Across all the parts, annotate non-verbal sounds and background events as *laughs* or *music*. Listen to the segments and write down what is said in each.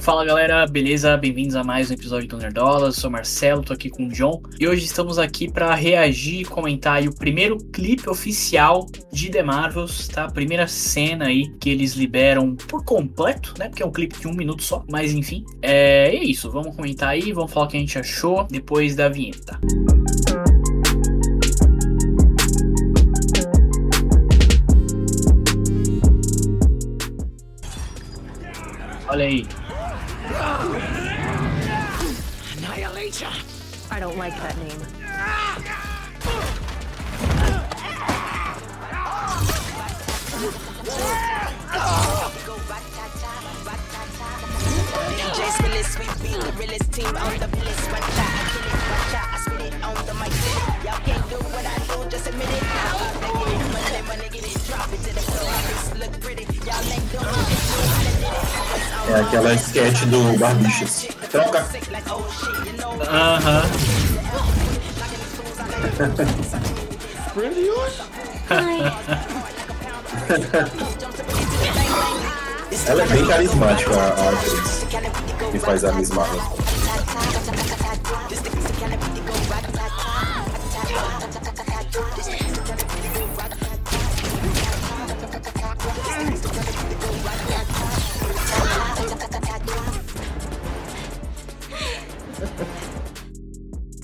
Fala galera, beleza? Bem-vindos a mais um episódio do Nerdolas. Sou Marcelo, tô aqui com o John e hoje estamos aqui para reagir e comentar o primeiro clipe oficial de The Marvels, tá? A primeira cena aí que eles liberam por completo, né? Porque é um clipe de um minuto só, mas enfim. É, é isso, vamos comentar aí, vamos falar o que a gente achou depois da vinheta. Olha aí. I don't like that name. DJ's realest, we be the realest team on the list. Watch out, I kill it, watch out, I spit it on the mic. Spit it. Y'all can't do what I do, just admit it. Now, they get it, money, money, get it, drop it to the floor. This look pretty, y'all ain't doing it. I it. É aquela sketch do Barbichas. Troca. Aham. Ela é bem carismática, a, a atriz que faz a Miss Marvel.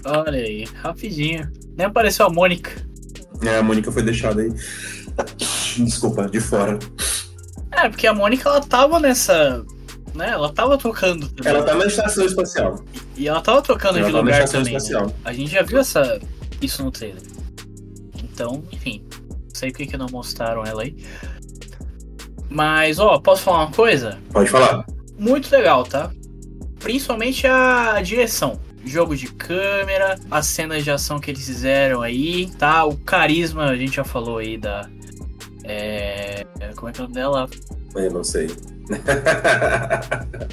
Olha aí, rapidinho. Nem apareceu a Mônica. É, a Mônica foi deixada aí. Desculpa, de fora. É, porque a Mônica ela tava nessa. Né? Ela tava trocando também. Ela tá na estação espacial. E ela tava trocando Ela de lugar também. né? espacial. A gente já viu essa, isso no trailer. Então, enfim. Não sei por que não mostraram ela aí. Mas, ó, posso falar uma coisa? Pode falar. Muito legal, tá? Principalmente a direção. Jogo de câmera, as cenas de ação que eles fizeram aí, tá? O carisma, a gente já falou aí da. É. Como é que é o nome dela? Eu não sei.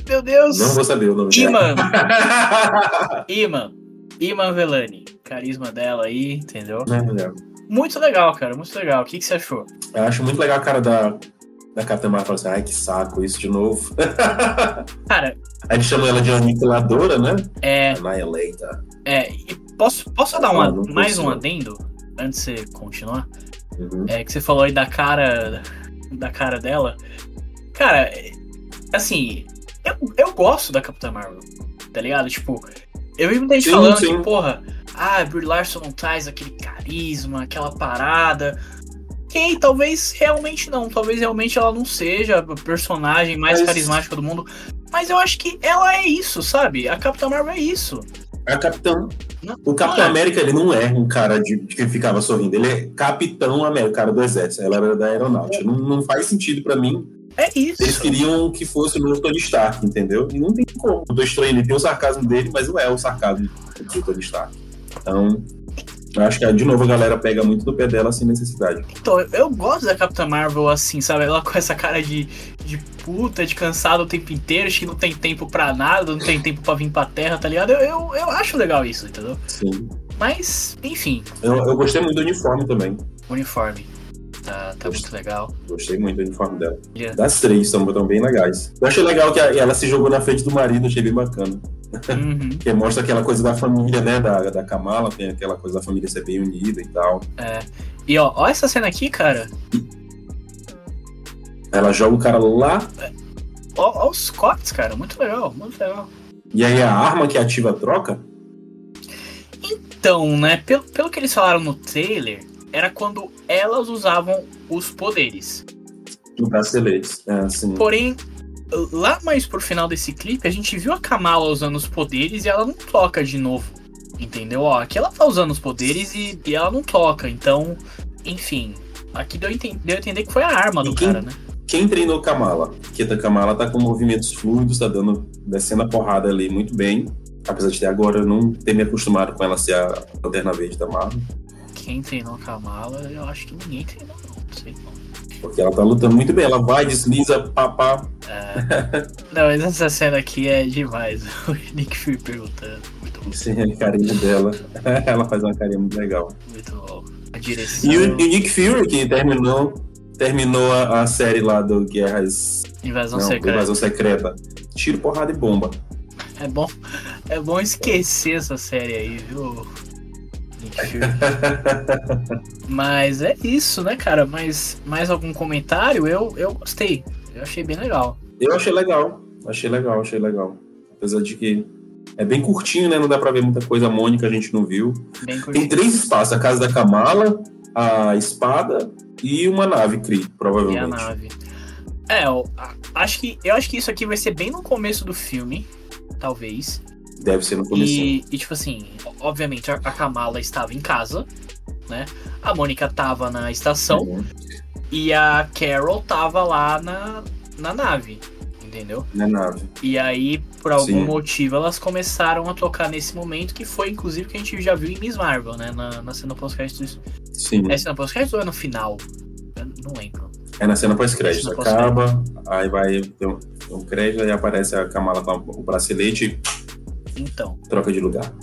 Meu Deus! Não vou saber o nome Iman! dela. *laughs* Iman! Iman Velani. Carisma dela aí, entendeu? É. Muito legal, cara, muito legal. O que, que você achou? Eu acho muito legal a cara da, da Capitã Marvel. Fala assim, ai, que saco, isso de novo. *laughs* Cara, A gente chama ela de aniquiladora, né? é. Annihilator. é e posso, posso dar uma, Ah, mais um adendo antes de você continuar? Uhum. É que você falou aí da cara. Da cara dela. Cara, é, assim, eu, eu gosto da Capitã Marvel, tá ligado? Tipo, eu vi muita gente falando sim. que, porra, ah, Brie Larson não traz aquele carisma, aquela parada. Ok, talvez realmente não. Talvez realmente ela não seja a personagem mais Mas- carismática do mundo. Mas eu acho que ela é isso, sabe? A Capitã Marvel é isso. A Capitão. Não- O Capitão não é. América, ele não é um cara de, de que ficava sorrindo. Ele é Capitão América, o cara do exército. Ela era da aeronáutica. Não, não faz sentido pra mim. É isso. Eles queriam que fosse o novo Tony Stark, entendeu? E não tem como. O Doutor Estranho ele tem o sarcasmo dele, mas não é o sarcasmo do Tony Stark. Então, eu acho que, de novo, a galera pega muito do pé dela sem necessidade. Então, eu- gosto da Capitã Marvel assim, sabe? Ela com essa cara de, de puta, de cansado o tempo inteiro, acho que não tem tempo pra nada, não tem tempo pra vir pra terra, tá ligado? Eu, eu, eu acho legal isso, entendeu? Sim. Mas, enfim, Eu, eu gostei muito do uniforme também. uniforme. Tá, tá muito legal. Gostei muito do uniforme dela. Yeah. Das três, são, bem legais. Eu achei legal que ela se jogou na frente do marido, achei bem bacana. Uhum, *laughs* Que mostra aquela coisa da família, né? Da, da Kamala, tem aquela coisa da família ser bem unida e tal. é. E ó, ó essa cena aqui, cara. Ela joga o cara lá, Ó, ó os cortes, cara. Muito legal, muito legal. e aí a arma que ativa a troca. Então, né, pelo, pelo que eles falaram no trailer, era quando elas usavam os poderes. No bracelete. É, assim. Porém, lá mais pro final desse clipe, a gente viu a Kamala usando os poderes e ela não toca de novo. Entendeu? Ó, aqui ela tá usando os poderes e, e ela não toca. Então, enfim. Aqui deu, a enten- deu a entender que foi a arma do quem- cara, né? Quem treinou Kamala? Porque a Kamala tá com movimentos fluidos, tá dando, descendo a porrada ali muito bem. Apesar de até agora eu não ter me acostumado com ela ser a lanterna verde da Marvel. Quem treinou a Kamala, eu acho que ninguém treinou, não. Porque ela tá lutando muito bem. Ela vai, desliza, papá. É. não, mas essa cena aqui é demais. *laughs* O Nick Fury perguntando. Muito bom. É a carinha dela. *laughs* ela faz uma carinha muito legal. Muito bom. A direção. E o, e o Nick Fury, que terminou, terminou a, a série lá do Guerras Invasão Não, secreta. invasão secreta. Tiro, porrada e bomba. É bom, é bom esquecer essa série aí, viu? *laughs* Mas é isso, né, cara? Mas mais algum comentário? Eu, eu gostei. Eu achei bem legal. Eu achei legal. Achei legal, achei legal. Apesar de que é bem curtinho, né? Não dá pra ver muita coisa. A Mônica a gente não viu. Tem três espaços: a casa da Kamala, a espada e uma nave Kree, E a provavelmente. nave. É, eu, acho que, eu acho que isso aqui vai ser bem no começo do filme, talvez. Deve ser no começo. E, e, tipo assim, obviamente a, a Kamala estava em casa, né? A Mônica tava na estação Uhum. e a Carol tava lá na, na nave, entendeu? Na nave. E aí, por algum Sim. motivo, elas começaram a tocar nesse momento, que foi inclusive que a gente já viu em Miss Marvel, né? Na, na cena pós-créditos. Sim. É cena pós-créditos ou é no final? Eu não lembro. É na cena pós-crédito. Cena Acaba, aí vai ter um, um crédito, aí aparece a Kamala com o bracelete Então. troca de lugar.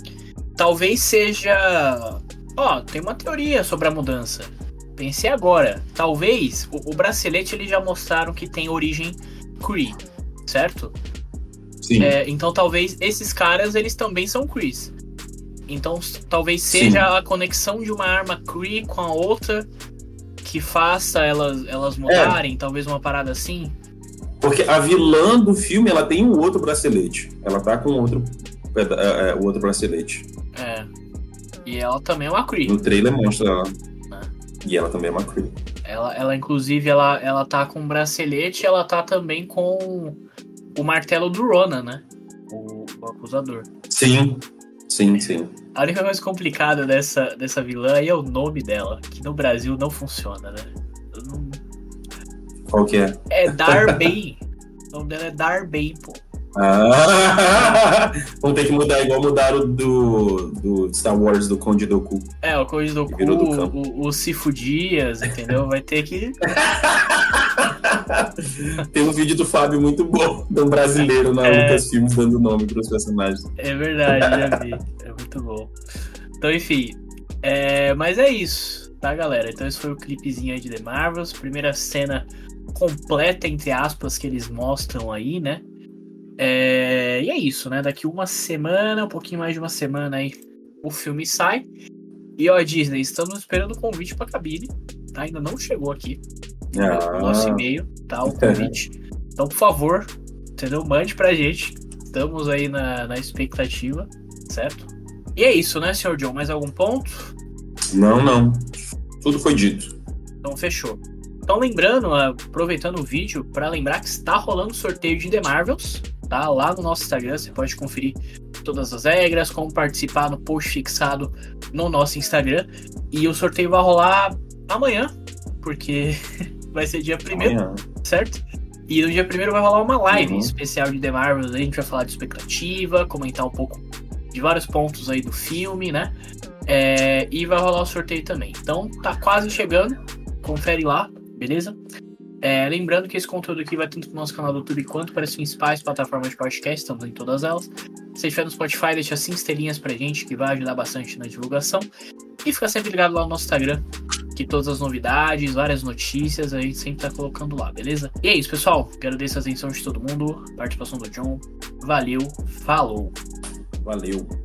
Talvez seja. Ó, tem uma teoria sobre a mudança. Pensei agora. Talvez o, o bracelete eles já mostraram que tem origem Kree, certo? Sim. É, então talvez esses caras eles também são Krees. Então talvez seja a conexão de uma arma Kree com a outra que faça elas, elas mudarem, talvez uma parada assim. Porque a vilã do filme, ela tem um outro bracelete. Ela tá com outro, peda- é, é, o outro bracelete. É. E ela também é uma Kree. No trailer mostra ela. Ah. E ela também é uma Kree. Ela, ela inclusive, ela, ela tá com um bracelete ela tá também com o martelo do Ronan, né? O, o acusador. Sim, sim, sim. A única coisa complicada dessa, dessa vilã aí é o nome dela, que no Brasil não funciona, né? Não- Qual que é? É *laughs* Darbay. o nome dela é Darbay, pô. Ah! *laughs* Vamos ter que mudar, igual mudaram do, do Star Wars, do Conde Doku. É, o Coisa do Cu, do o, o Cifu Dias, entendeu? Vai ter que. *laughs* Tem um vídeo do Fábio muito bom, de um brasileiro na É. Lucas Filmes dando nome para os personagens. É verdade, já vi. É muito bom. Então, enfim. É, mas é isso, tá, galera? Então, esse foi o clipezinho aí de The Marvels. Primeira cena completa, entre aspas, que eles mostram aí, né? É, e é isso, né? Daqui uma semana, um pouquinho mais de uma semana aí, o filme sai. E ó, Disney, estamos esperando o convite pra cabine. Tá? Ainda não chegou aqui. Ah. no nosso e-mail, tá? O convite. Então, por favor, entendeu? Mande pra gente. Estamos aí na, na expectativa, certo? E é isso, né, senhor John? Mais algum ponto? Não, não. Tudo foi dito. Então, fechou. Então, lembrando, aproveitando o vídeo, para lembrar que está rolando o sorteio de The Marvels, tá? Lá no nosso Instagram, você pode conferir todas as regras, como participar no post fixado no nosso Instagram. E o sorteio vai rolar amanhã, porque *laughs* vai ser dia primeiro. Certo? E no dia primeiro vai rolar uma live Uhum. especial de The Marvels. A gente vai falar de expectativa, comentar um pouco de vários pontos aí do filme, né? É, e vai rolar o sorteio também. Então tá quase chegando. Confere lá, beleza? É, lembrando que esse conteúdo aqui vai tanto no nosso canal do YouTube quanto para as principais plataformas de podcast, estamos em todas elas. Se estiver no Spotify, deixa cinco estrelinhas pra gente, que vai ajudar bastante na divulgação. E fica sempre ligado lá no nosso Instagram, que todas as novidades, várias notícias, a gente sempre tá colocando lá, beleza? E é isso, pessoal. Agradeço a atenção de todo mundo, participação do John. Valeu, falou! Valeu.